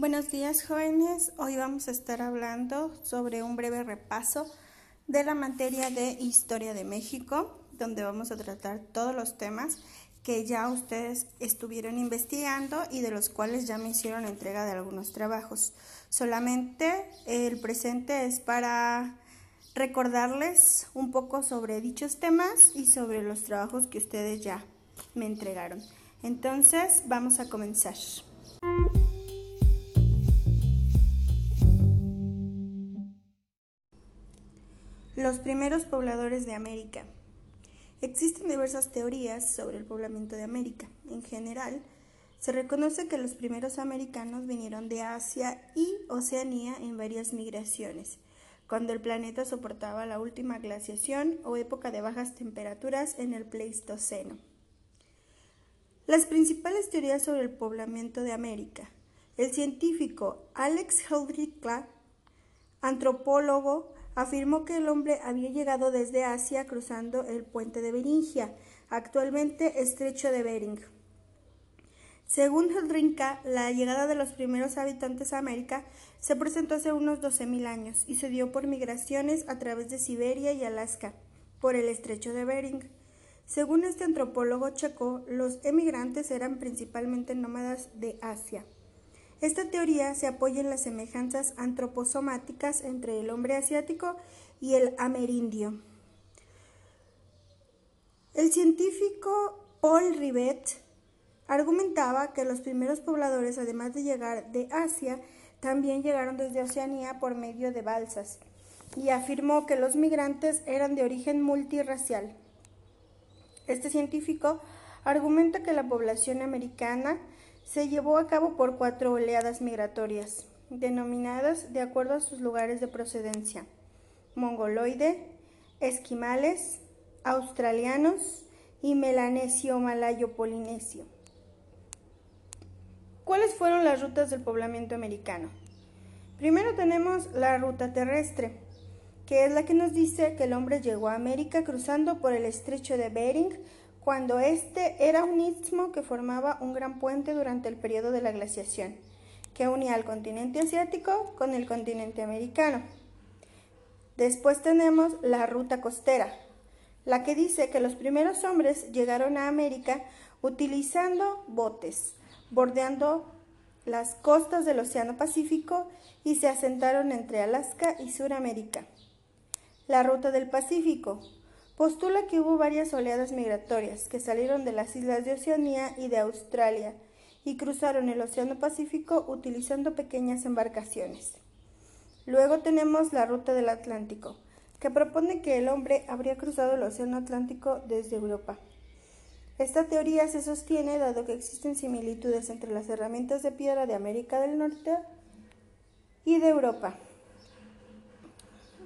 Buenos días jóvenes, hoy vamos a estar hablando sobre un breve repaso de la materia de Historia de México, donde vamos a tratar todos los temas que ya ustedes estuvieron investigando y de los cuales ya me hicieron entrega de algunos trabajos. Solamente el presente es para recordarles un poco sobre dichos temas y sobre los trabajos que ustedes ya me entregaron. Entonces, vamos a comenzar. Los primeros pobladores de América. Existen diversas teorías sobre el poblamiento de América. En general, se reconoce que los primeros americanos vinieron de Asia y Oceanía en varias migraciones, cuando el planeta soportaba la última glaciación o época de bajas temperaturas en el Pleistoceno. Las principales teorías sobre el poblamiento de América. El científico Alex Heldrich antropólogo, afirmó que el hombre había llegado desde Asia cruzando el puente de Beringia, actualmente estrecho de Bering. Según Heldrinka, la llegada de los primeros habitantes a América se presentó hace unos 12.000 años y se dio por migraciones a través de Siberia y Alaska, por el estrecho de Bering. Según este antropólogo checo, los emigrantes eran principalmente nómadas de Asia. Esta teoría se apoya en las semejanzas antroposomáticas entre el hombre asiático y el amerindio. El científico Paul Rivet argumentaba que los primeros pobladores, además de llegar de Asia, también llegaron desde Oceanía por medio de balsas y afirmó que los migrantes eran de origen multirracial. Este científico argumenta que la población americana se llevó a cabo por cuatro oleadas migratorias, denominadas de acuerdo a sus lugares de procedencia, mongoloide, esquimales, australianos y melanesio-malayo-polinesio. ¿Cuáles fueron las rutas del poblamiento americano? Primero tenemos la ruta terrestre, que es la que nos dice que el hombre llegó a América cruzando por el estrecho de Bering cuando este era un istmo que formaba un gran puente durante el periodo de la glaciación, que unía al continente asiático con el continente americano. Después tenemos la ruta costera, la que dice que los primeros hombres llegaron a América utilizando botes, bordeando las costas del Océano Pacífico y se asentaron entre Alaska y Sudamérica. La ruta del Pacífico, postula que hubo varias oleadas migratorias que salieron de las islas de Oceanía y de Australia y cruzaron el Océano Pacífico utilizando pequeñas embarcaciones. Luego tenemos la ruta del Atlántico, que propone que el hombre habría cruzado el Océano Atlántico desde Europa. Esta teoría se sostiene dado que existen similitudes entre las herramientas de piedra de América del Norte y de Europa.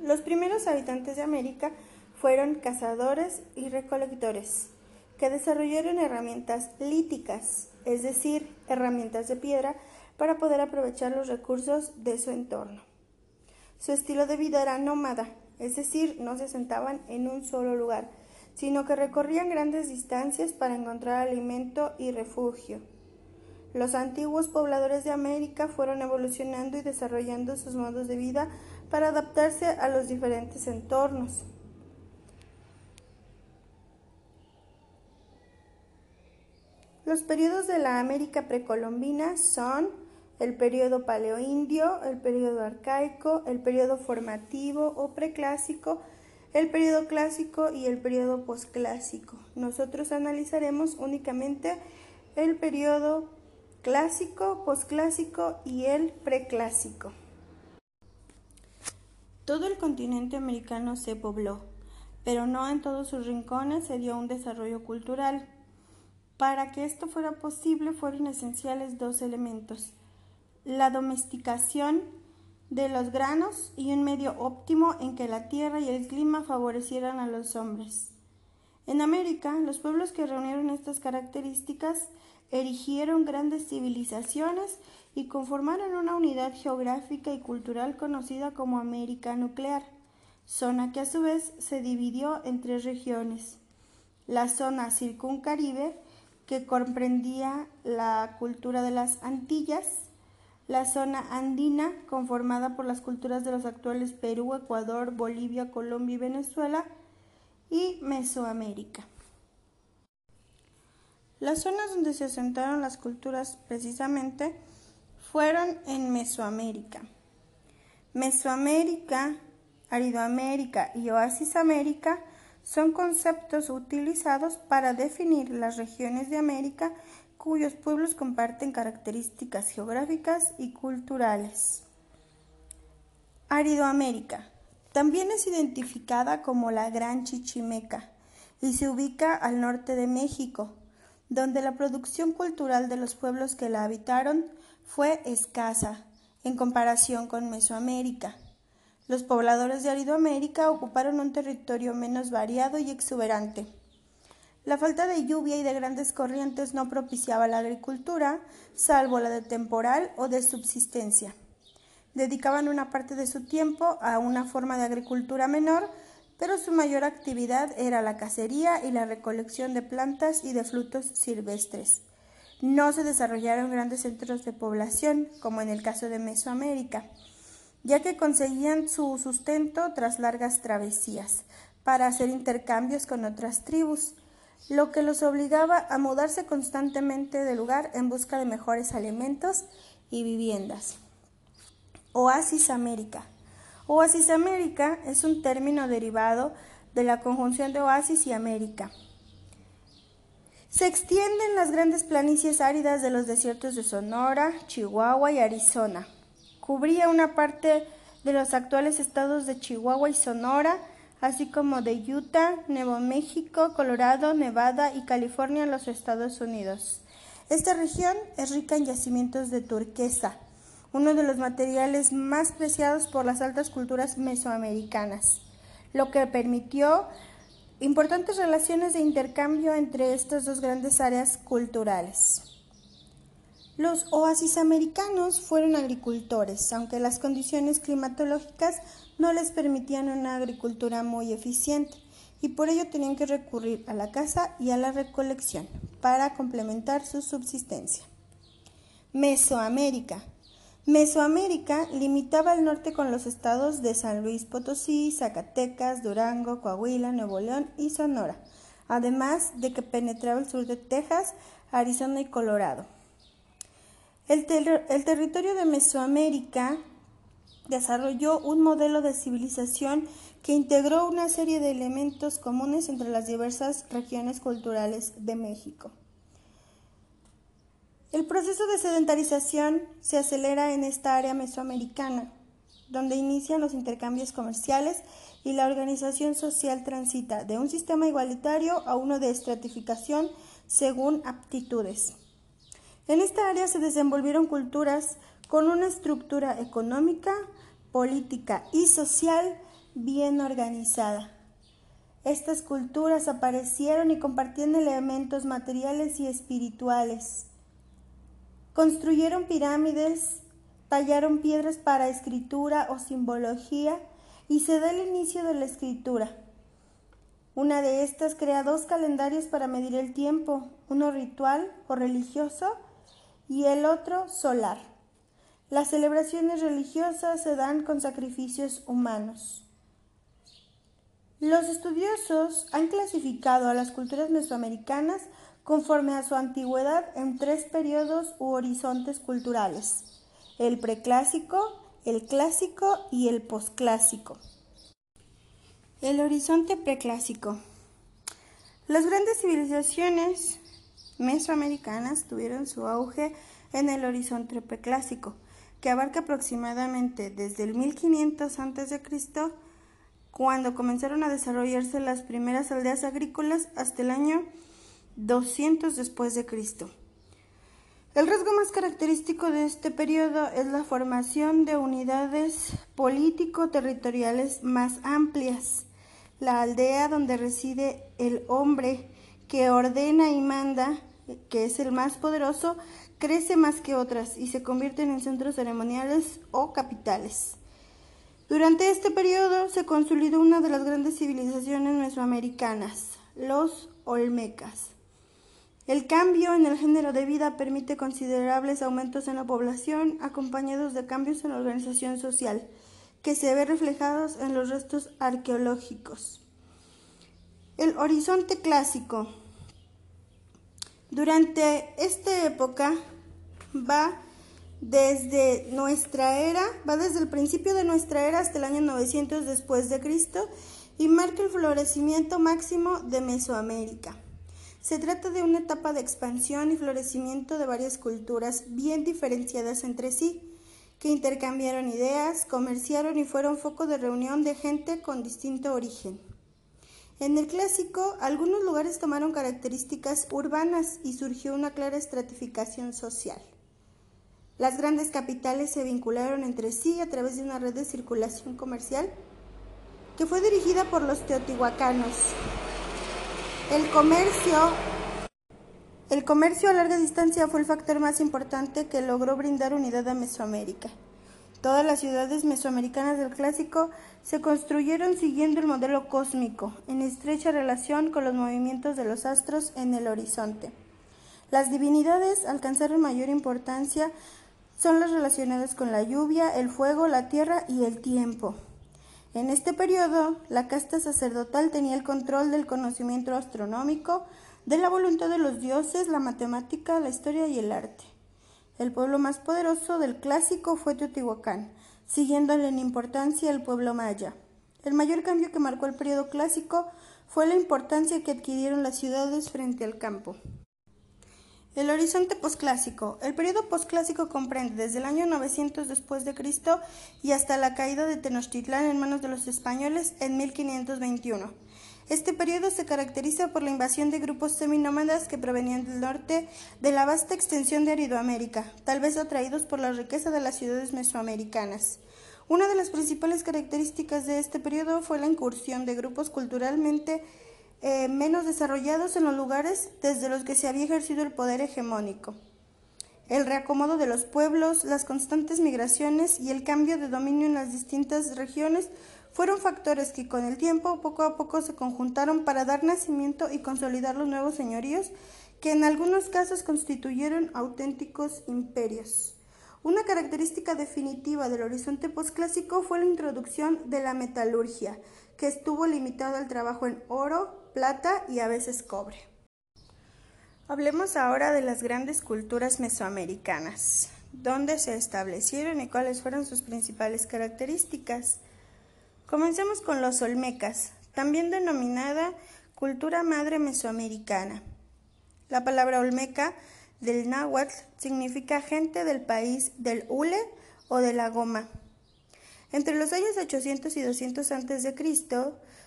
Los primeros habitantes de América fueron cazadores y recolectores, que desarrollaron herramientas líticas, es decir, herramientas de piedra, para poder aprovechar los recursos de su entorno. Su estilo de vida era nómada, es decir, no se sentaban en un solo lugar, sino que recorrían grandes distancias para encontrar alimento y refugio. Los antiguos pobladores de América fueron evolucionando y desarrollando sus modos de vida para adaptarse a los diferentes entornos. Los periodos de la América precolombina son el periodo paleoindio, el periodo arcaico, el periodo formativo o preclásico, el periodo clásico y el periodo posclásico. Nosotros analizaremos únicamente el periodo clásico, posclásico y el preclásico. Todo el continente americano se pobló, pero no en todos sus rincones se dio un desarrollo cultural. Para que esto fuera posible fueron esenciales dos elementos, la domesticación de los granos y un medio óptimo en que la tierra y el clima favorecieran a los hombres. En América, los pueblos que reunieron estas características erigieron grandes civilizaciones y conformaron una unidad geográfica y cultural conocida como América Nuclear, zona que a su vez se dividió en tres regiones. La zona circuncaribe, que comprendía la cultura de las Antillas, la zona andina, conformada por las culturas de los actuales Perú, Ecuador, Bolivia, Colombia y Venezuela, y Mesoamérica. Las zonas donde se asentaron las culturas precisamente fueron en Mesoamérica. Mesoamérica, Aridoamérica y Oasis América son conceptos utilizados para definir las regiones de América cuyos pueblos comparten características geográficas y culturales. Aridoamérica también es identificada como la Gran Chichimeca y se ubica al norte de México, donde la producción cultural de los pueblos que la habitaron fue escasa en comparación con Mesoamérica. Los pobladores de Aridoamérica ocuparon un territorio menos variado y exuberante. La falta de lluvia y de grandes corrientes no propiciaba la agricultura, salvo la de temporal o de subsistencia. Dedicaban una parte de su tiempo a una forma de agricultura menor, pero su mayor actividad era la cacería y la recolección de plantas y de frutos silvestres. No se desarrollaron grandes centros de población, como en el caso de Mesoamérica, ya que conseguían su sustento tras largas travesías, para hacer intercambios con otras tribus lo que los obligaba a mudarse constantemente de lugar en busca de mejores alimentos y viviendas. Oasis América. Oasis América es un término derivado de la conjunción de oasis y América. Se extiende en las grandes planicies áridas de los desiertos de Sonora, Chihuahua y Arizona. Cubría una parte de los actuales estados de Chihuahua y Sonora, así como de Utah, Nuevo México, Colorado, Nevada y California en los Estados Unidos. Esta región es rica en yacimientos de turquesa, uno de los materiales más preciados por las altas culturas mesoamericanas, lo que permitió importantes relaciones de intercambio entre estas dos grandes áreas culturales. Los oasis americanos fueron agricultores, aunque las condiciones climatológicas no les permitían una agricultura muy eficiente y por ello tenían que recurrir a la caza y a la recolección para complementar su subsistencia. Mesoamérica. Mesoamérica limitaba al norte con los estados de San Luis Potosí, Zacatecas, Durango, Coahuila, Nuevo León y Sonora, además de que penetraba el sur de Texas, Arizona y Colorado. El, territorio de Mesoamérica desarrolló un modelo de civilización que integró una serie de elementos comunes entre las diversas regiones culturales de México. El proceso de sedentarización se acelera en esta área mesoamericana, donde inician los intercambios comerciales y la organización social transita de un sistema igualitario a uno de estratificación según aptitudes. En esta área se desenvolvieron culturas con una estructura económica, política y social bien organizada. Estas culturas aparecieron y compartían elementos materiales y espirituales. Construyeron pirámides, tallaron piedras para escritura o simbología y se da el inicio de la escritura. Una de estas crea dos calendarios para medir el tiempo, uno ritual o religioso y el otro solar. Las celebraciones religiosas se dan con sacrificios humanos. Los estudiosos han clasificado a las culturas mesoamericanas conforme a su antigüedad en tres periodos u horizontes culturales, el preclásico, el clásico y el posclásico. El horizonte preclásico. Las grandes civilizaciones mesoamericanas tuvieron su auge en el horizonte preclásico, que abarca aproximadamente desde el 1500 a.C., cuando comenzaron a desarrollarse las primeras aldeas agrícolas, hasta el año 200 después de Cristo. El rasgo más característico de este periodo es la formación de unidades político-territoriales más amplias. La aldea donde reside el hombre que ordena y manda, que es el más poderoso, crece más que otras y se convierten en centros ceremoniales o capitales. Durante este periodo se consolidó una de las grandes civilizaciones mesoamericanas, los Olmecas. El cambio en el género de vida permite considerables aumentos en la población, acompañados de cambios en la organización social, que se ven reflejados en los restos arqueológicos. El horizonte clásico. Durante esta época va desde nuestra era, va desde el principio de nuestra era hasta el año 900 después de Cristo y marca el florecimiento máximo de Mesoamérica. Se trata de una etapa de expansión y florecimiento de varias culturas bien diferenciadas entre sí, que intercambiaron ideas, comerciaron y fueron foco de reunión de gente con distinto origen. En el clásico, algunos lugares tomaron características urbanas y surgió una clara estratificación social. Las grandes capitales se vincularon entre sí a través de una red de circulación comercial que fue dirigida por los teotihuacanos. El comercio el comercio a larga distancia fue el factor más importante que logró brindar unidad a Mesoamérica. Todas las ciudades mesoamericanas del clásico se construyeron siguiendo el modelo cósmico, en estrecha relación con los movimientos de los astros en el horizonte. Las divinidades alcanzaron mayor importancia son las relacionadas con la lluvia, el fuego, la tierra y el tiempo. En este periodo, la casta sacerdotal tenía el control del conocimiento astronómico, de la voluntad de los dioses, la matemática, la historia y el arte. El pueblo más poderoso del clásico fue Teotihuacán, siguiéndole en importancia el pueblo maya. El mayor cambio que marcó el periodo clásico fue la importancia que adquirieron las ciudades frente al campo. El horizonte posclásico. El periodo posclásico comprende desde el año 900 después de Cristo y hasta la caída de Tenochtitlán en manos de los españoles en 1521. Este periodo se caracteriza por la invasión de grupos seminómadas que provenían del norte de la vasta extensión de Aridoamérica, tal vez atraídos por la riqueza de las ciudades mesoamericanas. Una de las principales características de este periodo fue la incursión de grupos culturalmente eh, menos desarrollados en los lugares desde los que se había ejercido el poder hegemónico. El reacomodo de los pueblos, las constantes migraciones y el cambio de dominio en las distintas regiones fueron factores que con el tiempo poco a poco se conjuntaron para dar nacimiento y consolidar los nuevos señoríos que en algunos casos constituyeron auténticos imperios. Una característica definitiva del horizonte posclásico fue la introducción de la metalurgia, que estuvo limitado al trabajo en oro, plata y a veces cobre. Hablemos ahora de las grandes culturas mesoamericanas, dónde se establecieron y cuáles fueron sus principales características. Comencemos con los olmecas, también denominada cultura madre mesoamericana. La palabra olmeca del náhuatl significa gente del país del hule o de la goma. Entre los años 800 y 200 a.C.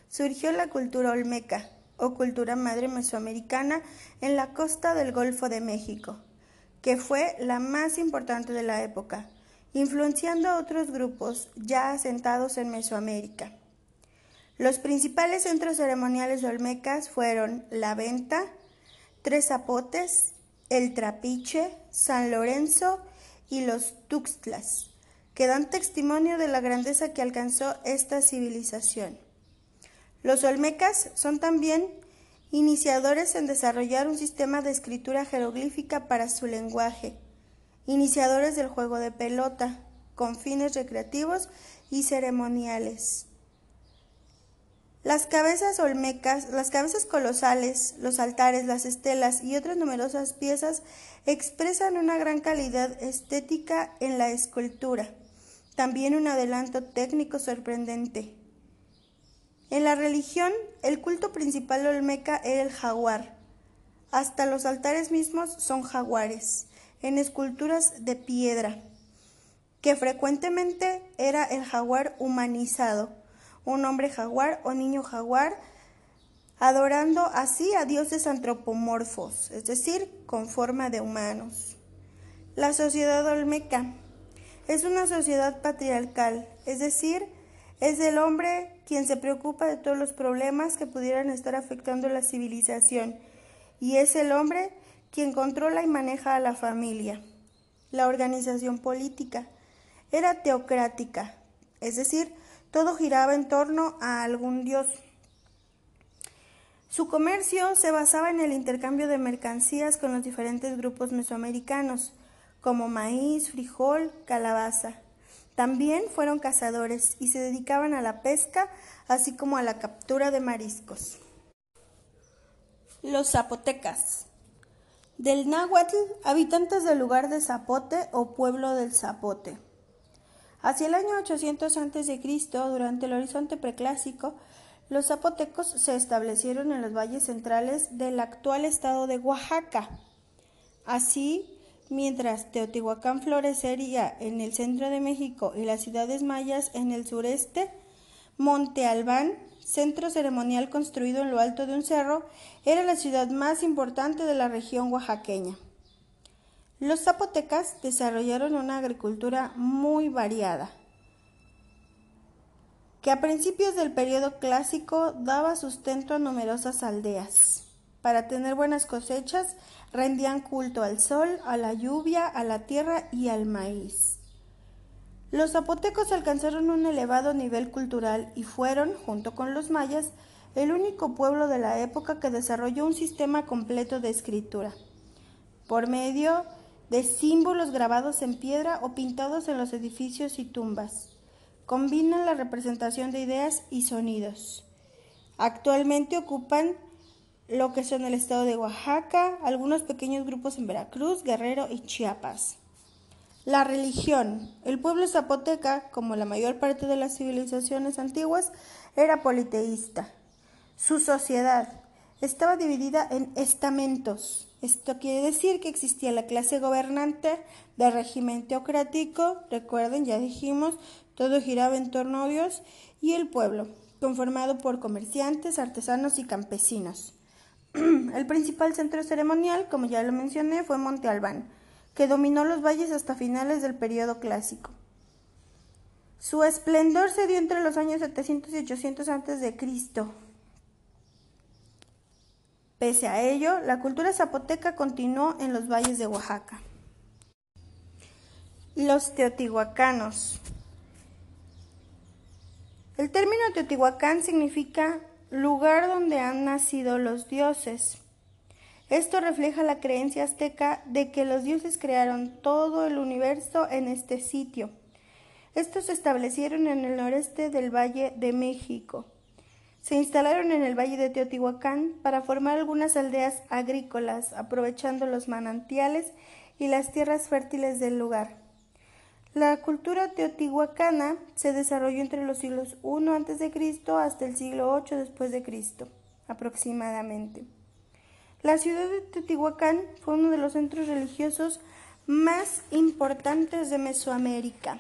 surgió la cultura olmeca, o cultura madre mesoamericana en la costa del Golfo de México, que fue la más importante de la época, influenciando a otros grupos ya asentados en Mesoamérica. Los principales centros ceremoniales olmecas fueron La Venta, Tres Zapotes, El Trapiche, San Lorenzo y los Tuxtlas, que dan testimonio de la grandeza que alcanzó esta civilización. Los olmecas son también iniciadores en desarrollar un sistema de escritura jeroglífica para su lenguaje, iniciadores del juego de pelota, con fines recreativos y ceremoniales. Las cabezas olmecas, las cabezas colosales, los altares, las estelas y otras numerosas piezas expresan una gran calidad estética en la escultura, también un adelanto técnico sorprendente. En la religión, el culto principal olmeca era el jaguar. Hasta los altares mismos son jaguares, en esculturas de piedra, que frecuentemente era el jaguar humanizado, un hombre jaguar o niño jaguar, adorando así a dioses antropomorfos, es decir, con forma de humanos. La sociedad olmeca es una sociedad patriarcal, es decir, es el hombre quien se preocupa de todos los problemas que pudieran estar afectando la civilización, y es el hombre quien controla y maneja a la familia. La organización política era teocrática, es decir, todo giraba en torno a algún dios. Su comercio se basaba en el intercambio de mercancías con los diferentes grupos mesoamericanos, como maíz, frijol, calabaza. También fueron cazadores y se dedicaban a la pesca, así como a la captura de mariscos. Los zapotecas. Del náhuatl, habitantes del lugar de Zapote o pueblo del Zapote. Hacia el año 800 a.C., durante el horizonte preclásico, los zapotecos se establecieron en los valles centrales del actual estado de Oaxaca. Así, mientras Teotihuacán florecería en el centro de México y las ciudades mayas en el sureste, Monte Albán, centro ceremonial construido en lo alto de un cerro, era la ciudad más importante de la región oaxaqueña. Los zapotecas desarrollaron una agricultura muy variada que a principios del periodo clásico daba sustento a numerosas aldeas. Para tener buenas cosechas, rendían culto al sol, a la lluvia, a la tierra y al maíz. Los zapotecos alcanzaron un elevado nivel cultural y fueron, junto con los mayas, el único pueblo de la época que desarrolló un sistema completo de escritura, por medio de símbolos grabados en piedra o pintados en los edificios y tumbas combinan la representación de ideas y sonidos. Actualmente ocupan lo que son el estado de Oaxaca, algunos pequeños grupos en Veracruz, Guerrero y Chiapas. La religión. El pueblo zapoteca, como la mayor parte de las civilizaciones antiguas, era politeísta. Su sociedad estaba dividida en estamentos. Esto quiere decir que existía la clase gobernante de régimen teocrático, recuerden, ya dijimos, todo giraba en torno a Dios y el pueblo, conformado por comerciantes, artesanos y campesinos. el principal centro ceremonial, como ya lo mencioné, fue Monte Albán, que dominó los valles hasta finales del periodo clásico. Su esplendor se dio entre los años 700 y 800 a.C. Pese a ello, la cultura zapoteca continuó en los valles de Oaxaca. Los teotihuacanos. El término Teotihuacán significa lugar donde han nacido los dioses. Esto refleja la creencia azteca de que los dioses crearon todo el universo en este sitio. Estos se establecieron en el noreste del Valle de México. Se instalaron en el Valle de Teotihuacán para formar algunas aldeas agrícolas, aprovechando los manantiales y las tierras fértiles del lugar. La cultura teotihuacana se desarrolló entre los siglos I a.C. hasta el siglo VIII Cristo, aproximadamente. La ciudad de Teotihuacán fue uno de los centros religiosos más importantes de Mesoamérica.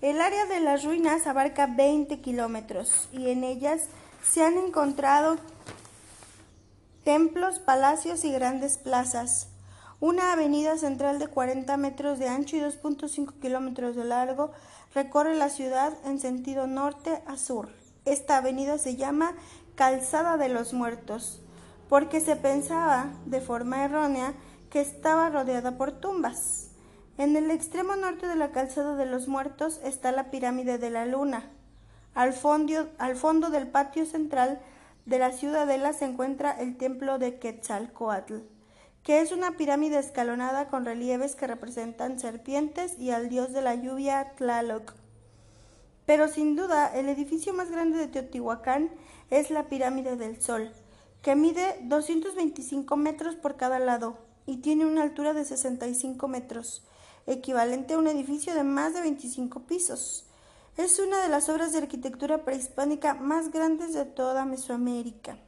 El área de las ruinas abarca 20 kilómetros y en ellas se han encontrado templos, palacios y grandes plazas. Una avenida central de 40 metros de ancho y 2.5 kilómetros de largo recorre la ciudad en sentido norte a sur. Esta avenida se llama Calzada de los Muertos porque se pensaba, de forma errónea, que estaba rodeada por tumbas. En el extremo norte de la Calzada de los Muertos está la pirámide de la Luna. Al fondo, al fondo del patio central de la ciudadela se encuentra el templo de Quetzalcoatl que es una pirámide escalonada con relieves que representan serpientes y al dios de la lluvia Tlaloc. Pero sin duda, el edificio más grande de Teotihuacán es la pirámide del Sol, que mide 225 metros por cada lado y tiene una altura de 65 metros, equivalente a un edificio de más de 25 pisos. Es una de las obras de arquitectura prehispánica más grandes de toda Mesoamérica.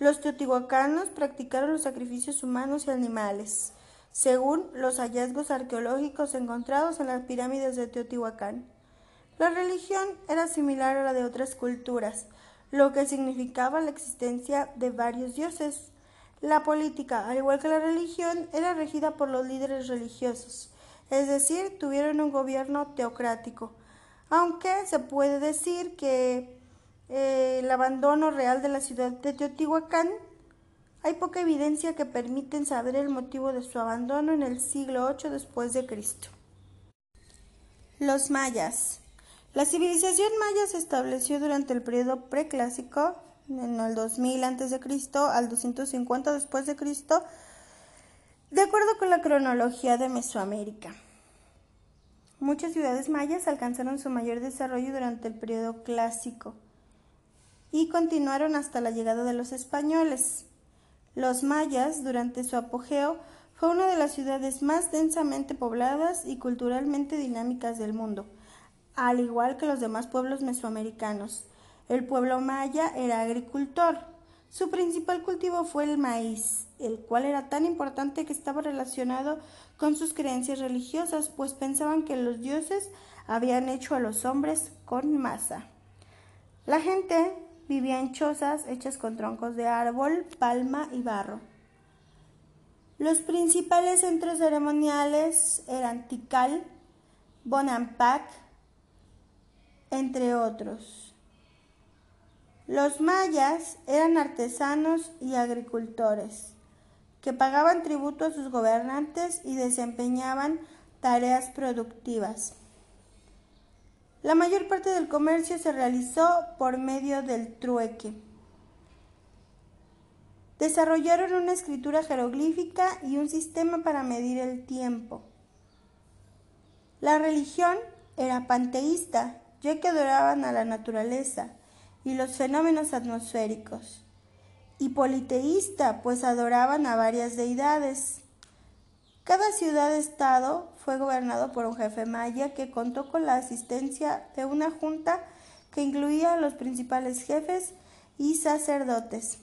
Los teotihuacanos practicaron los sacrificios humanos y animales, según los hallazgos arqueológicos encontrados en las pirámides de Teotihuacán. La religión era similar a la de otras culturas, lo que significaba la existencia de varios dioses. La política, al igual que la religión, era regida por los líderes religiosos, es decir, tuvieron un gobierno teocrático, aunque se puede decir que eh, el abandono real de la ciudad de Teotihuacán, hay poca evidencia que permiten saber el motivo de su abandono en el siglo VIII después de Cristo. Los mayas. La civilización maya se estableció durante el periodo preclásico, en el 2000 a.C. al 250 después de de acuerdo con la cronología de Mesoamérica. Muchas ciudades mayas alcanzaron su mayor desarrollo durante el periodo clásico y continuaron hasta la llegada de los españoles. Los mayas, durante su apogeo, fue una de las ciudades más densamente pobladas y culturalmente dinámicas del mundo, al igual que los demás pueblos mesoamericanos. El pueblo maya era agricultor. Su principal cultivo fue el maíz, el cual era tan importante que estaba relacionado con sus creencias religiosas, pues pensaban que los dioses habían hecho a los hombres con masa. La gente vivía en chozas hechas con troncos de árbol, palma y barro. Los principales centros ceremoniales eran Tikal, Bonampak, entre otros. Los mayas eran artesanos y agricultores que pagaban tributo a sus gobernantes y desempeñaban tareas productivas. La mayor parte del comercio se realizó por medio del trueque. Desarrollaron una escritura jeroglífica y un sistema para medir el tiempo. La religión era panteísta, ya que adoraban a la naturaleza y los fenómenos atmosféricos, y politeísta, pues adoraban a varias deidades. Cada ciudad-estado fue gobernado por un jefe maya que contó con la asistencia de una junta que incluía a los principales jefes y sacerdotes.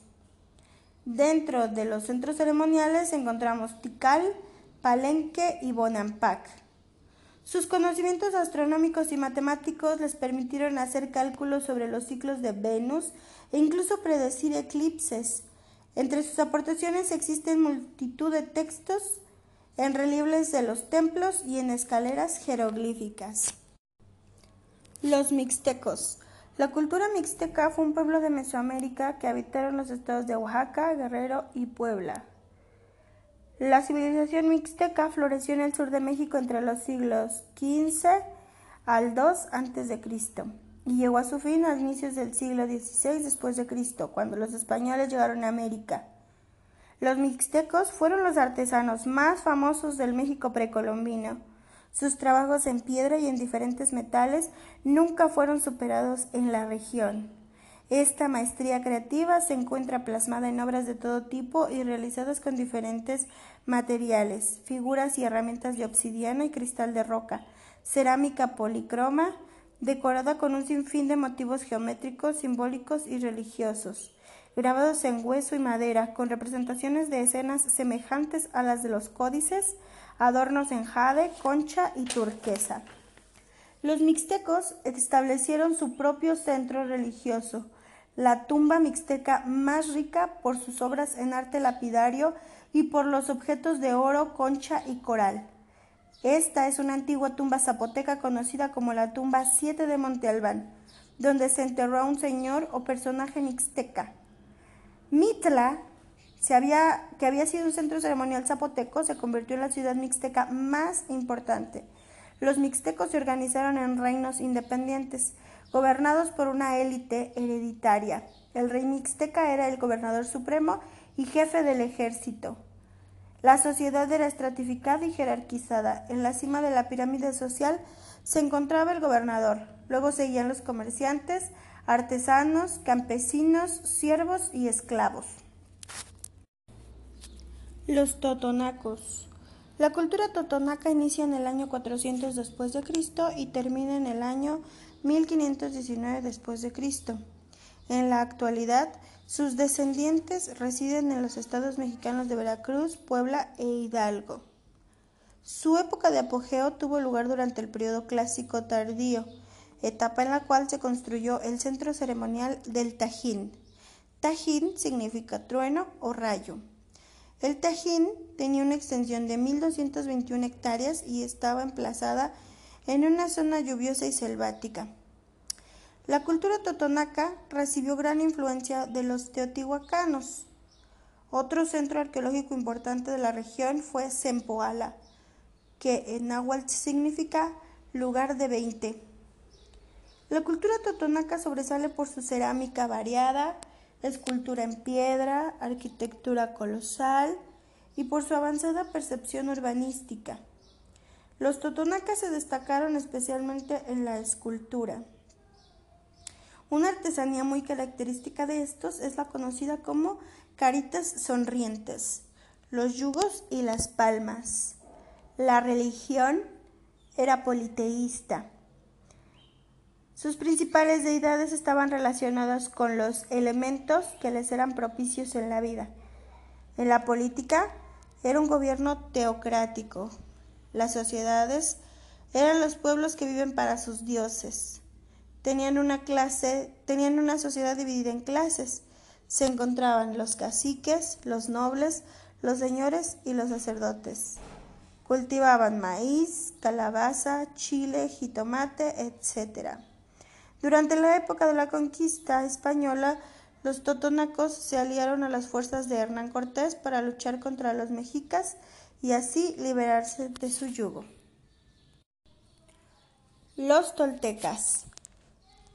Dentro de los centros ceremoniales encontramos Tikal, Palenque y Bonampak. Sus conocimientos astronómicos y matemáticos les permitieron hacer cálculos sobre los ciclos de Venus e incluso predecir eclipses. Entre sus aportaciones existen multitud de textos en relieves de los templos y en escaleras jeroglíficas. Los mixtecos. La cultura mixteca fue un pueblo de Mesoamérica que habitaron los estados de Oaxaca, Guerrero y Puebla. La civilización mixteca floreció en el sur de México entre los siglos XV al II a.C. y llegó a su fin a inicios del siglo XVI después de Cristo, cuando los españoles llegaron a América. Los mixtecos fueron los artesanos más famosos del México precolombino. Sus trabajos en piedra y en diferentes metales nunca fueron superados en la región. Esta maestría creativa se encuentra plasmada en obras de todo tipo y realizadas con diferentes materiales, figuras y herramientas de obsidiana y cristal de roca, cerámica policroma, decorada con un sinfín de motivos geométricos, simbólicos y religiosos, grabados en hueso y madera, con representaciones de escenas semejantes a las de los códices, adornos en jade, concha y turquesa. Los mixtecos establecieron su propio centro religioso, la tumba mixteca más rica por sus obras en arte lapidario y por los objetos de oro, concha y coral. Esta es una antigua tumba zapoteca conocida como la tumba 7 de Monte Albán, donde se enterró a un señor o personaje mixteca. Mitla que había sido un centro ceremonial zapoteco, se convirtió en la ciudad mixteca más importante. Los mixtecos se organizaron en reinos independientes, gobernados por una élite hereditaria. El rey mixteca era el gobernador supremo y jefe del ejército. La sociedad era estratificada y jerarquizada. En la cima de la pirámide social se encontraba el gobernador. Luego seguían los comerciantes, artesanos, campesinos, siervos y esclavos. Los totonacos. La cultura totonaca inicia en el año 400 después de Cristo y termina en el año 1519 después de Cristo. En la actualidad, sus descendientes residen en los estados mexicanos de Veracruz, Puebla e Hidalgo. Su época de apogeo tuvo lugar durante el periodo clásico tardío, etapa en la cual se construyó el centro ceremonial del Tajín. Tajín significa trueno o rayo. El Tajín tenía una extensión de 1.221 hectáreas y estaba emplazada en una zona lluviosa y selvática. La cultura totonaca recibió gran influencia de los teotihuacanos. Otro centro arqueológico importante de la región fue Sempoala, que en náhuatl significa lugar de veinte. La cultura totonaca sobresale por su cerámica variada, escultura en piedra, arquitectura colosal y por su avanzada percepción urbanística. Los totonacas se destacaron especialmente en la escultura. Una artesanía muy característica de estos es la conocida como caritas sonrientes, los yugos y las palmas. La religión era politeísta. Sus principales deidades estaban relacionadas con los elementos que les eran propicios en la vida. En la política era un gobierno teocrático. Las sociedades eran los pueblos que viven para sus dioses. Tenían una clase, tenían una sociedad dividida en clases. Se encontraban los caciques, los nobles, los señores y los sacerdotes. Cultivaban maíz, calabaza, chile, jitomate, etc. Durante la época de la conquista española, los totonacos se aliaron a las fuerzas de Hernán Cortés para luchar contra los mexicas y así liberarse de su yugo. Los toltecas.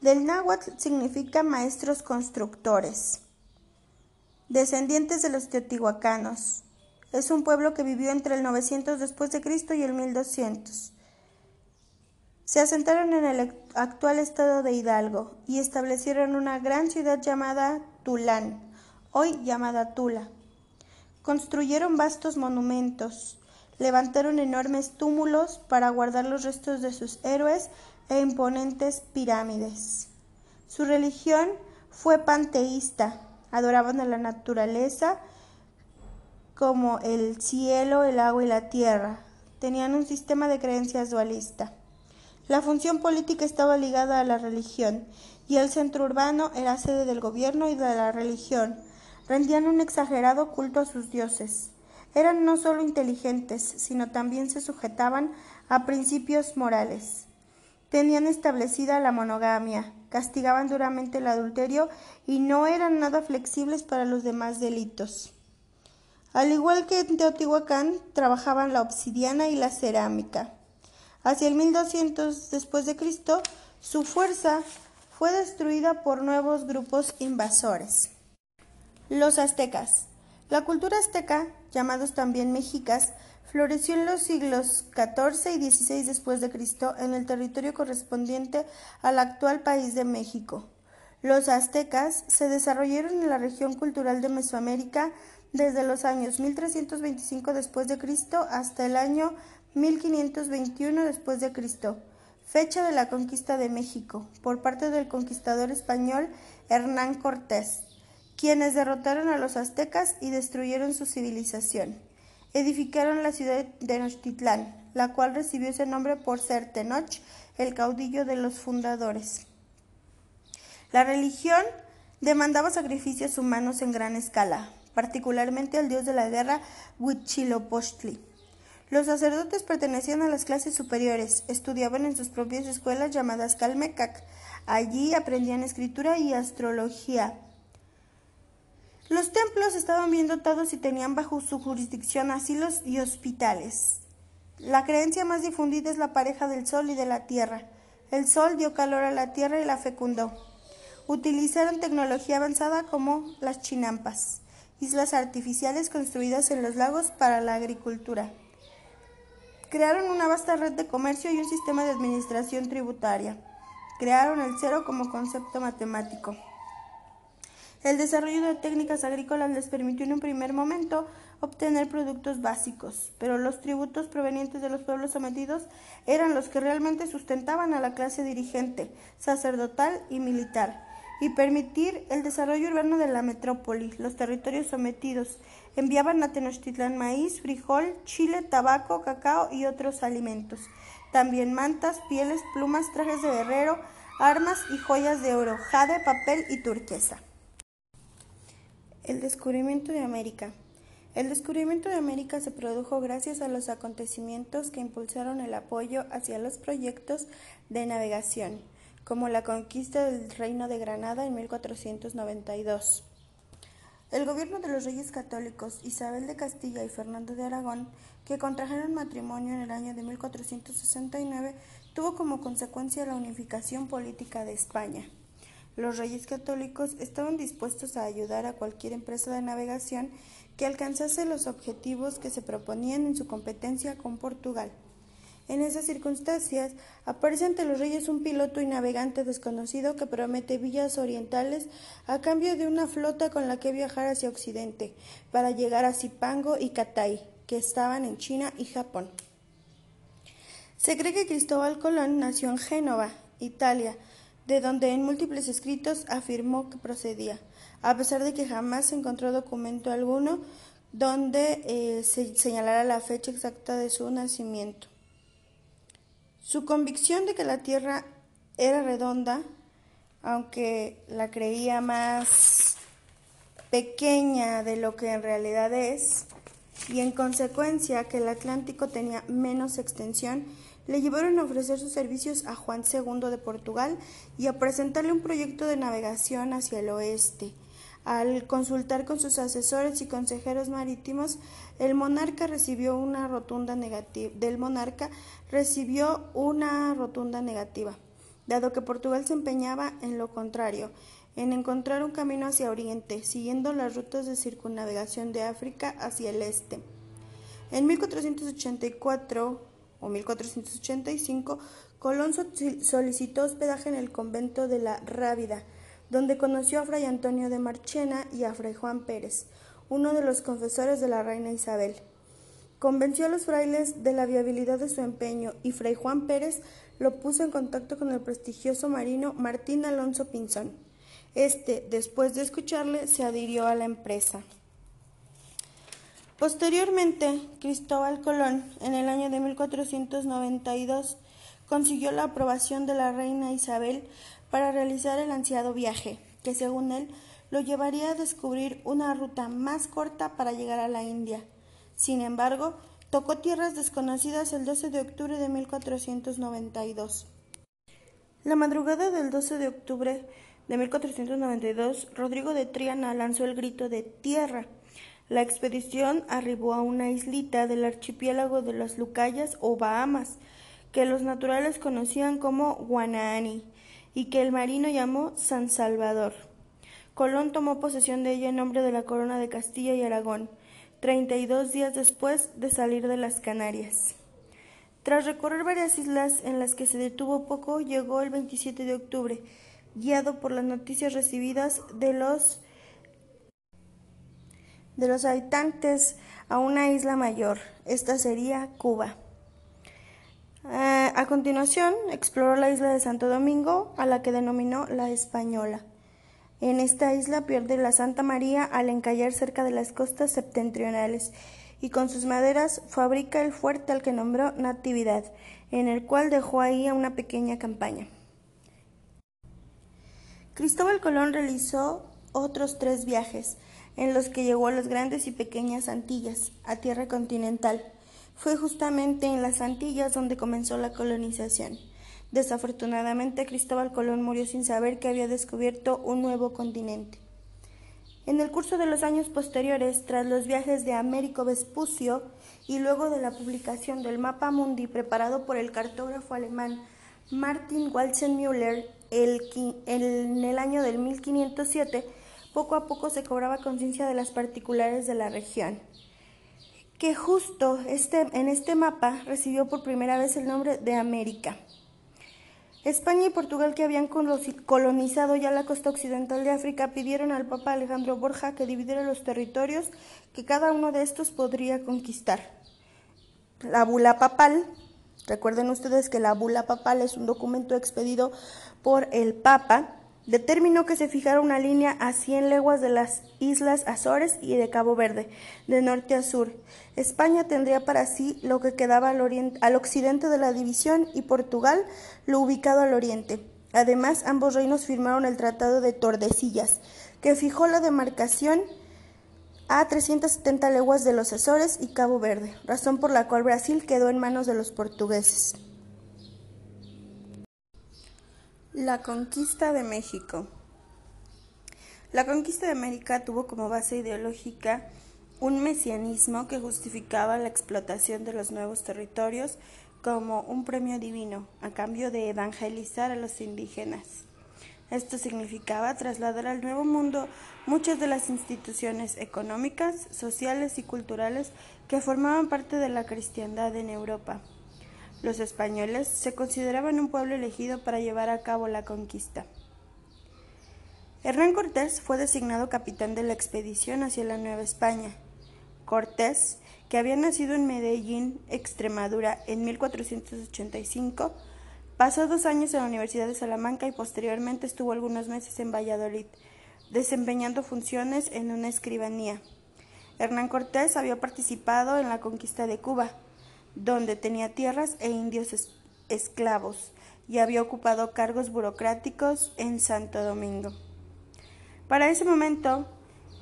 Del náhuatl significa maestros constructores. Descendientes de los teotihuacanos. Es un pueblo que vivió entre el 900 después de Cristo y el 1200. Se asentaron en el actual estado de Hidalgo y establecieron una gran ciudad llamada Tulán, hoy llamada Tula. Construyeron vastos monumentos, levantaron enormes túmulos para guardar los restos de sus héroes e imponentes pirámides. Su religión fue panteísta, adoraban a la naturaleza como el cielo, el agua y la tierra. Tenían un sistema de creencias dualista. La función política estaba ligada a la religión y el centro urbano era sede del gobierno y de la religión. Rendían un exagerado culto a sus dioses. Eran no solo inteligentes, sino también se sujetaban a principios morales. Tenían establecida la monogamia, castigaban duramente el adulterio y no eran nada flexibles para los demás delitos. Al igual que en Teotihuacán, trabajaban la obsidiana y la cerámica. Hacia el 1200 después de Cristo, su fuerza fue destruida por nuevos grupos invasores. Los aztecas. La cultura azteca, llamados también mexicas, floreció en los siglos XIV y XVI después de Cristo en el territorio correspondiente al actual país de México. Los aztecas se desarrollaron en la región cultural de Mesoamérica desde los años 1325 después de Cristo hasta el año 1521 después de Cristo, fecha de la conquista de México por parte del conquistador español Hernán Cortés, quienes derrotaron a los aztecas y destruyeron su civilización. Edificaron la ciudad de Tenochtitlán, la cual recibió ese nombre por ser Tenoch, el caudillo de los fundadores. La religión demandaba sacrificios humanos en gran escala, particularmente al dios de la guerra Huitzilopochtli. Los sacerdotes pertenecían a las clases superiores, estudiaban en sus propias escuelas llamadas Calmecac. Allí aprendían escritura y astrología. Los templos estaban bien dotados y tenían bajo su jurisdicción asilos y hospitales. La creencia más difundida es la pareja del sol y de la tierra. El sol dio calor a la tierra y la fecundó. Utilizaron tecnología avanzada como las chinampas, islas artificiales construidas en los lagos para la agricultura. Crearon una vasta red de comercio y un sistema de administración tributaria. Crearon el cero como concepto matemático. El desarrollo de técnicas agrícolas les permitió en un primer momento obtener productos básicos, pero los tributos provenientes de los pueblos sometidos eran los que realmente sustentaban a la clase dirigente, sacerdotal y militar y permitir el desarrollo urbano de la metrópoli. Los territorios sometidos enviaban a Tenochtitlán maíz, frijol, chile, tabaco, cacao y otros alimentos. También mantas, pieles, plumas, trajes de guerrero, armas y joyas de oro, jade, papel y turquesa. El descubrimiento de América. El descubrimiento de América se produjo gracias a los acontecimientos que impulsaron el apoyo hacia los proyectos de navegación como la conquista del Reino de Granada en 1492. El gobierno de los reyes católicos Isabel de Castilla y Fernando de Aragón, que contrajeron matrimonio en el año de 1469, tuvo como consecuencia la unificación política de España. Los reyes católicos estaban dispuestos a ayudar a cualquier empresa de navegación que alcanzase los objetivos que se proponían en su competencia con Portugal. En esas circunstancias, aparece ante los reyes un piloto y navegante desconocido que promete villas orientales a cambio de una flota con la que viajar hacia Occidente, para llegar a Zipango y Catay, que estaban en China y Japón. Se cree que Cristóbal Colón nació en Génova, Italia, de donde en múltiples escritos afirmó que procedía, a pesar de que jamás se encontró documento alguno donde eh, se señalara la fecha exacta de su nacimiento. Su convicción de que la Tierra era redonda, aunque la creía más pequeña de lo que en realidad es, y en consecuencia que el Atlántico tenía menos extensión, le llevaron a ofrecer sus servicios a Juan II de Portugal y a presentarle un proyecto de navegación hacia el oeste. Al consultar con sus asesores y consejeros marítimos, el monarca recibió una rotunda negativa. Del monarca recibió una rotunda negativa, dado que Portugal se empeñaba en lo contrario, en encontrar un camino hacia Oriente, siguiendo las rutas de circunnavegación de África hacia el este. En 1484 o 1485, Colón solicitó hospedaje en el convento de la Rábida, donde conoció a Fray Antonio de Marchena y a Fray Juan Pérez, uno de los confesores de la reina Isabel. Convenció a los frailes de la viabilidad de su empeño y Fray Juan Pérez lo puso en contacto con el prestigioso marino Martín Alonso Pinzón. Este, después de escucharle, se adhirió a la empresa. Posteriormente, Cristóbal Colón, en el año de 1492, consiguió la aprobación de la reina Isabel para realizar el ansiado viaje, que según él lo llevaría a descubrir una ruta más corta para llegar a la India. Sin embargo, tocó tierras desconocidas el 12 de octubre de 1492. La madrugada del 12 de octubre de 1492, Rodrigo de Triana lanzó el grito de tierra. La expedición arribó a una islita del archipiélago de las Lucayas o Bahamas, que los naturales conocían como Guanaani y que el marino llamó San Salvador. Colón tomó posesión de ella en nombre de la corona de Castilla y Aragón, treinta y dos días después de salir de las Canarias. Tras recorrer varias islas en las que se detuvo poco, llegó el 27 de octubre, guiado por las noticias recibidas de los de los habitantes a una isla mayor. Esta sería Cuba. Eh, a continuación, exploró la isla de Santo Domingo, a la que denominó la Española. En esta isla pierde la Santa María al encallar cerca de las costas septentrionales y con sus maderas fabrica el fuerte al que nombró Natividad, en el cual dejó ahí una pequeña campaña. Cristóbal Colón realizó otros tres viajes, en los que llegó a las grandes y pequeñas Antillas, a tierra continental. Fue justamente en las Antillas donde comenzó la colonización. Desafortunadamente, Cristóbal Colón murió sin saber que había descubierto un nuevo continente. En el curso de los años posteriores, tras los viajes de Américo Vespucio y luego de la publicación del mapa mundi preparado por el cartógrafo alemán Martin Walzenmüller en el año del 1507, poco a poco se cobraba conciencia de las particulares de la región que justo este, en este mapa recibió por primera vez el nombre de América. España y Portugal, que habían colonizado ya la costa occidental de África, pidieron al Papa Alejandro Borja que dividiera los territorios que cada uno de estos podría conquistar. La bula papal, recuerden ustedes que la bula papal es un documento expedido por el Papa, determinó que se fijara una línea a 100 leguas de las islas Azores y de Cabo Verde, de norte a sur. España tendría para sí lo que quedaba al, al occidente de la división y Portugal lo ubicado al oriente. Además, ambos reinos firmaron el Tratado de Tordesillas, que fijó la demarcación a 370 leguas de los Azores y Cabo Verde, razón por la cual Brasil quedó en manos de los portugueses. La conquista de México. La conquista de América tuvo como base ideológica un mesianismo que justificaba la explotación de los nuevos territorios como un premio divino a cambio de evangelizar a los indígenas. Esto significaba trasladar al Nuevo Mundo muchas de las instituciones económicas, sociales y culturales que formaban parte de la cristiandad en Europa. Los españoles se consideraban un pueblo elegido para llevar a cabo la conquista. Hernán Cortés fue designado capitán de la expedición hacia la Nueva España. Cortés, que había nacido en Medellín, Extremadura, en 1485, pasó dos años en la Universidad de Salamanca y posteriormente estuvo algunos meses en Valladolid, desempeñando funciones en una escribanía. Hernán Cortés había participado en la conquista de Cuba, donde tenía tierras e indios esclavos, y había ocupado cargos burocráticos en Santo Domingo. Para ese momento,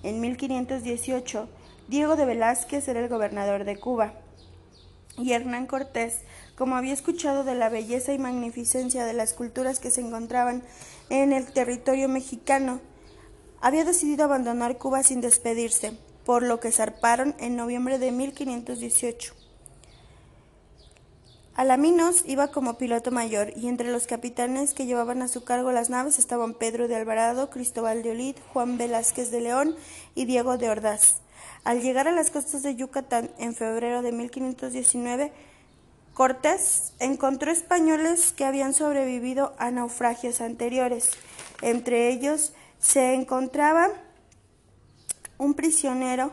en 1518, Diego de Velázquez era el gobernador de Cuba y Hernán Cortés, como había escuchado de la belleza y magnificencia de las culturas que se encontraban en el territorio mexicano, había decidido abandonar Cuba sin despedirse, por lo que zarparon en noviembre de 1518. Alaminos iba como piloto mayor y entre los capitanes que llevaban a su cargo las naves estaban Pedro de Alvarado, Cristóbal de Olid, Juan Velázquez de León y Diego de Ordaz. Al llegar a las costas de Yucatán en febrero de 1519, Cortés encontró españoles que habían sobrevivido a naufragios anteriores. Entre ellos se encontraba un prisionero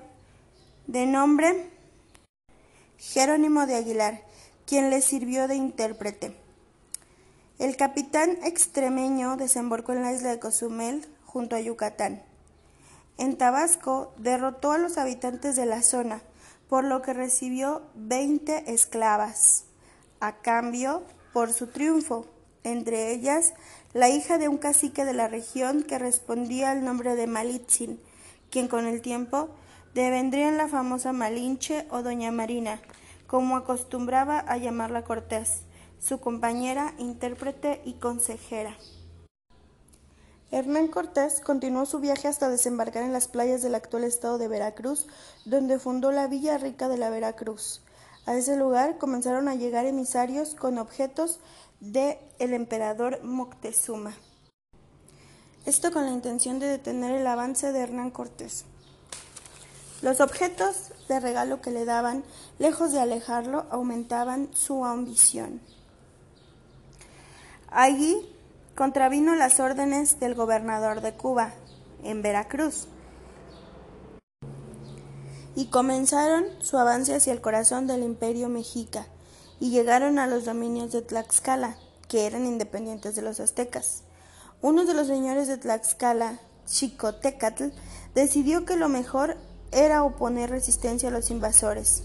de nombre Jerónimo de Aguilar, quien le sirvió de intérprete. El capitán extremeño desembarcó en la isla de Cozumel, junto a Yucatán. En Tabasco derrotó a los habitantes de la zona, por lo que recibió 20 esclavas, a cambio por su triunfo, entre ellas la hija de un cacique de la región que respondía al nombre de Malitzin, quien con el tiempo devendría en la famosa Malinche o Doña Marina, como acostumbraba a llamarla Cortés, su compañera, intérprete y consejera. Hernán Cortés continuó su viaje hasta desembarcar en las playas del actual estado de Veracruz, donde fundó la Villa Rica de la Veracruz. A ese lugar comenzaron a llegar emisarios con objetos de emperador Moctezuma. Esto con la intención de detener el avance de Hernán Cortés. Los objetos de regalo que le daban, lejos de alejarlo, aumentaban su ambición. Allí contravino las órdenes del gobernador de Cuba, en Veracruz, y comenzaron su avance hacia el corazón del imperio mexica, y llegaron a los dominios de Tlaxcala, que eran independientes de los aztecas. Uno de los señores de Tlaxcala, Xicotecatl, decidió que lo mejor era oponer resistencia a los invasores.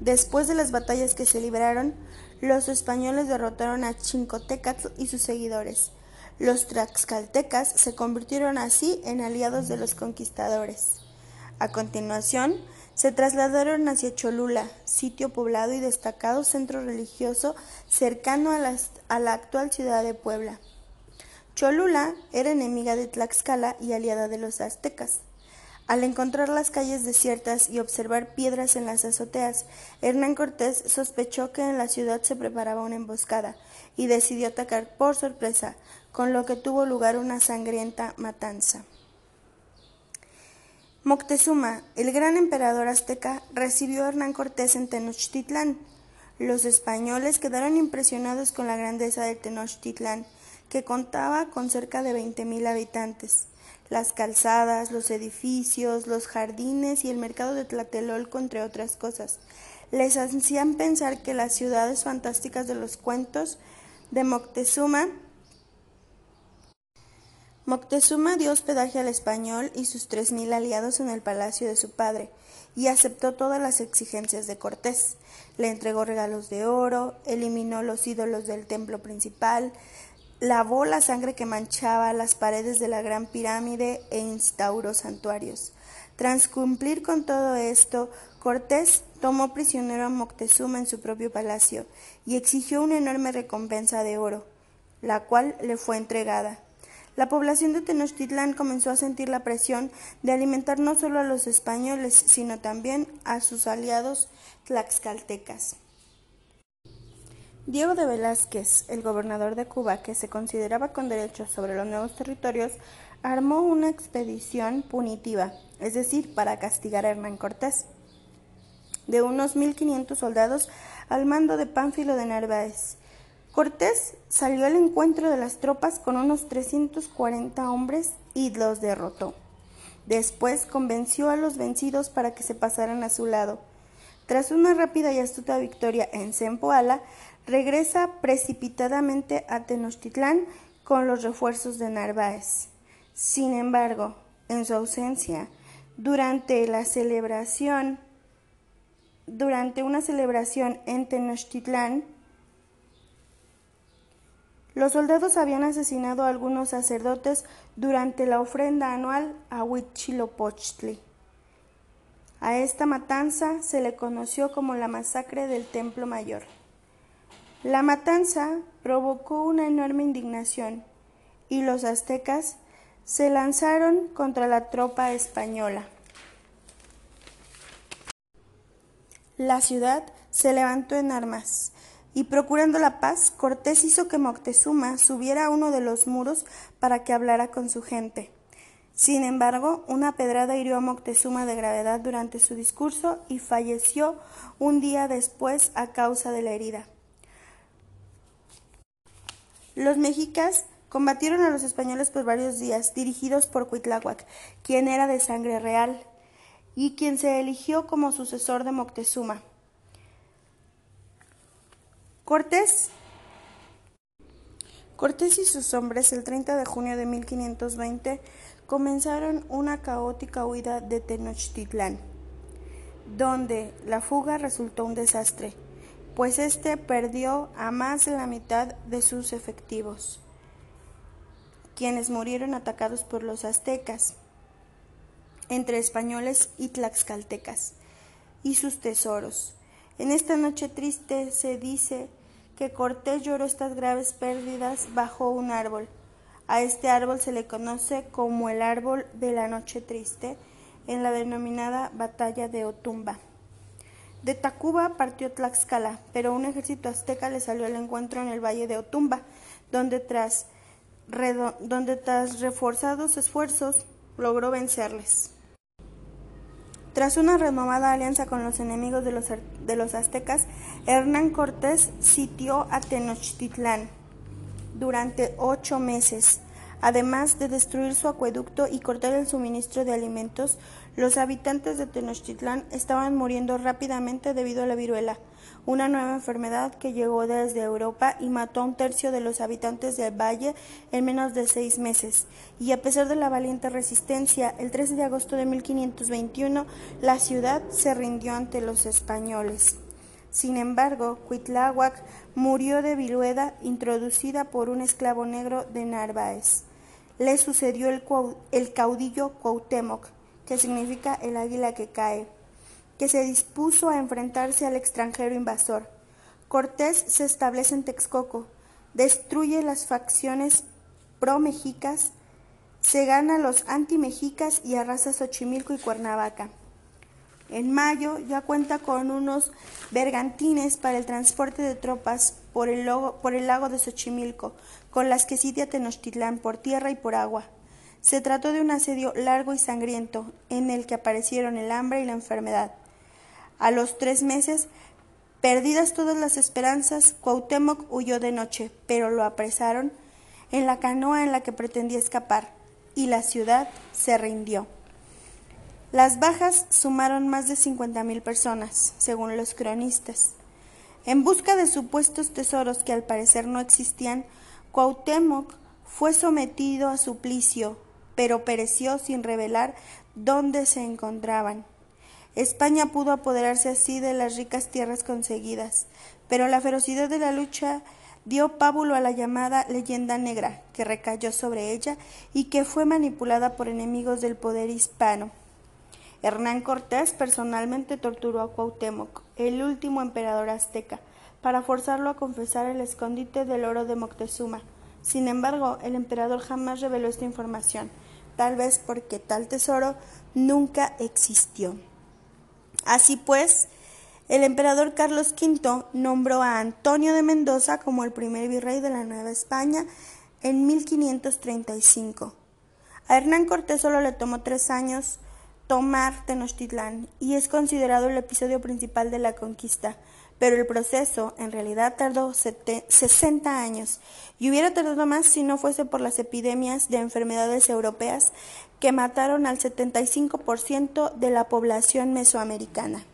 Después de las batallas que se libraron, los españoles derrotaron a Chincotecatl y sus seguidores. Los tlaxcaltecas se convirtieron así en aliados de los conquistadores. A continuación, se trasladaron hacia Cholula, sitio poblado y destacado centro religioso cercano a la, a la actual ciudad de Puebla. Cholula era enemiga de Tlaxcala y aliada de los aztecas. Al encontrar las calles desiertas y observar piedras en las azoteas, Hernán Cortés sospechó que en la ciudad se preparaba una emboscada y decidió atacar por sorpresa, con lo que tuvo lugar una sangrienta matanza. Moctezuma, el gran emperador azteca, recibió a Hernán Cortés en Tenochtitlán. Los españoles quedaron impresionados con la grandeza de Tenochtitlán, que contaba con cerca de 20.000 habitantes las calzadas, los edificios, los jardines y el mercado de Tlatelolco, entre otras cosas. Les hacían pensar que las ciudades fantásticas de los cuentos de Moctezuma Moctezuma dio hospedaje al español y sus tres mil aliados en el palacio de su padre, y aceptó todas las exigencias de Cortés. Le entregó regalos de oro, eliminó los ídolos del templo principal, lavó la sangre que manchaba las paredes de la gran pirámide e instauró santuarios. Tras cumplir con todo esto, Cortés tomó prisionero a Moctezuma en su propio palacio y exigió una enorme recompensa de oro, la cual le fue entregada. La población de Tenochtitlán comenzó a sentir la presión de alimentar no solo a los españoles, sino también a sus aliados tlaxcaltecas. Diego de Velázquez, el gobernador de Cuba, que se consideraba con derechos sobre los nuevos territorios, armó una expedición punitiva, es decir, para castigar a Hernán Cortés, de unos 1.500 soldados al mando de Pánfilo de Narváez. Cortés salió al encuentro de las tropas con unos 340 hombres y los derrotó. Después convenció a los vencidos para que se pasaran a su lado. Tras una rápida y astuta victoria en Zempoala, regresa precipitadamente a Tenochtitlán con los refuerzos de Narváez. Sin embargo, en su ausencia, durante la celebración, durante una celebración en Tenochtitlán, los soldados habían asesinado a algunos sacerdotes durante la ofrenda anual a Huitzilopochtli. A esta matanza se le conoció como la masacre del Templo Mayor. La matanza provocó una enorme indignación y los aztecas se lanzaron contra la tropa española. La ciudad se levantó en armas y procurando la paz, Cortés hizo que Moctezuma subiera a uno de los muros para que hablara con su gente. Sin embargo, una pedrada hirió a Moctezuma de gravedad durante su discurso y falleció un día después a causa de la herida. Los mexicas combatieron a los españoles por varios días, dirigidos por Cuitláhuac, quien era de sangre real y quien se eligió como sucesor de Moctezuma. Cortés Cortés y sus hombres el 30 de junio de 1520 comenzaron una caótica huida de Tenochtitlán, donde la fuga resultó un desastre pues éste perdió a más de la mitad de sus efectivos, quienes murieron atacados por los aztecas, entre españoles y tlaxcaltecas, y sus tesoros. En esta noche triste se dice que Cortés lloró estas graves pérdidas bajo un árbol. A este árbol se le conoce como el árbol de la noche triste en la denominada batalla de Otumba. De Tacuba partió Tlaxcala, pero un ejército azteca le salió al encuentro en el valle de Otumba, donde tras, donde tras reforzados esfuerzos logró vencerles. Tras una renovada alianza con los enemigos de los, de los aztecas, Hernán Cortés sitió a Tenochtitlán durante ocho meses. Además de destruir su acueducto y cortar el suministro de alimentos, los habitantes de Tenochtitlán estaban muriendo rápidamente debido a la viruela, una nueva enfermedad que llegó desde Europa y mató a un tercio de los habitantes del valle en menos de seis meses. Y a pesar de la valiente resistencia, el 13 de agosto de 1521 la ciudad se rindió ante los españoles. Sin embargo, Cuitláhuac murió de viruela introducida por un esclavo negro de Narváez le sucedió el, caudillo Cuauhtémoc, que significa el águila que cae, que se dispuso a enfrentarse al extranjero invasor. Cortés se establece en Texcoco, destruye las facciones pro-mexicas, se gana los anti-mexicas y arrasa Xochimilco y Cuernavaca. En mayo ya cuenta con unos bergantines para el transporte de tropas por el, por el lago de Xochimilco, con las que sitia Tenochtitlán por tierra y por agua. Se trató de un asedio largo y sangriento, en el que aparecieron el hambre y la enfermedad. A los tres meses, perdidas todas las esperanzas, Cuauhtémoc huyó de noche, pero lo apresaron en la canoa en la que pretendía escapar, y la ciudad se rindió. Las bajas sumaron más de 50.000 personas, según los cronistas. En busca de supuestos tesoros que al parecer no existían, Cuauhtémoc fue sometido a suplicio, pero pereció sin revelar dónde se encontraban. España pudo apoderarse así de las ricas tierras conseguidas, pero la ferocidad de la lucha dio pábulo a la llamada leyenda negra, que recayó sobre ella y que fue manipulada por enemigos del poder hispano. Hernán Cortés personalmente torturó a Cuauhtémoc, el último emperador azteca, para forzarlo a confesar el escondite del oro de Moctezuma, Sin embargo, el emperador jamás reveló esta información, tal vez porque tal tesoro nunca existió. Así pues, el emperador Carlos V nombró a Antonio de Mendoza como el primer virrey de la Nueva España en 1535. A Hernán Cortés solo le tomó tres años tomar Tenochtitlán y es considerado el episodio principal de la conquista, pero el proceso en realidad tardó 60 años y hubiera tardado más si no fuese por las epidemias de enfermedades europeas que mataron al 75% de la población mesoamericana.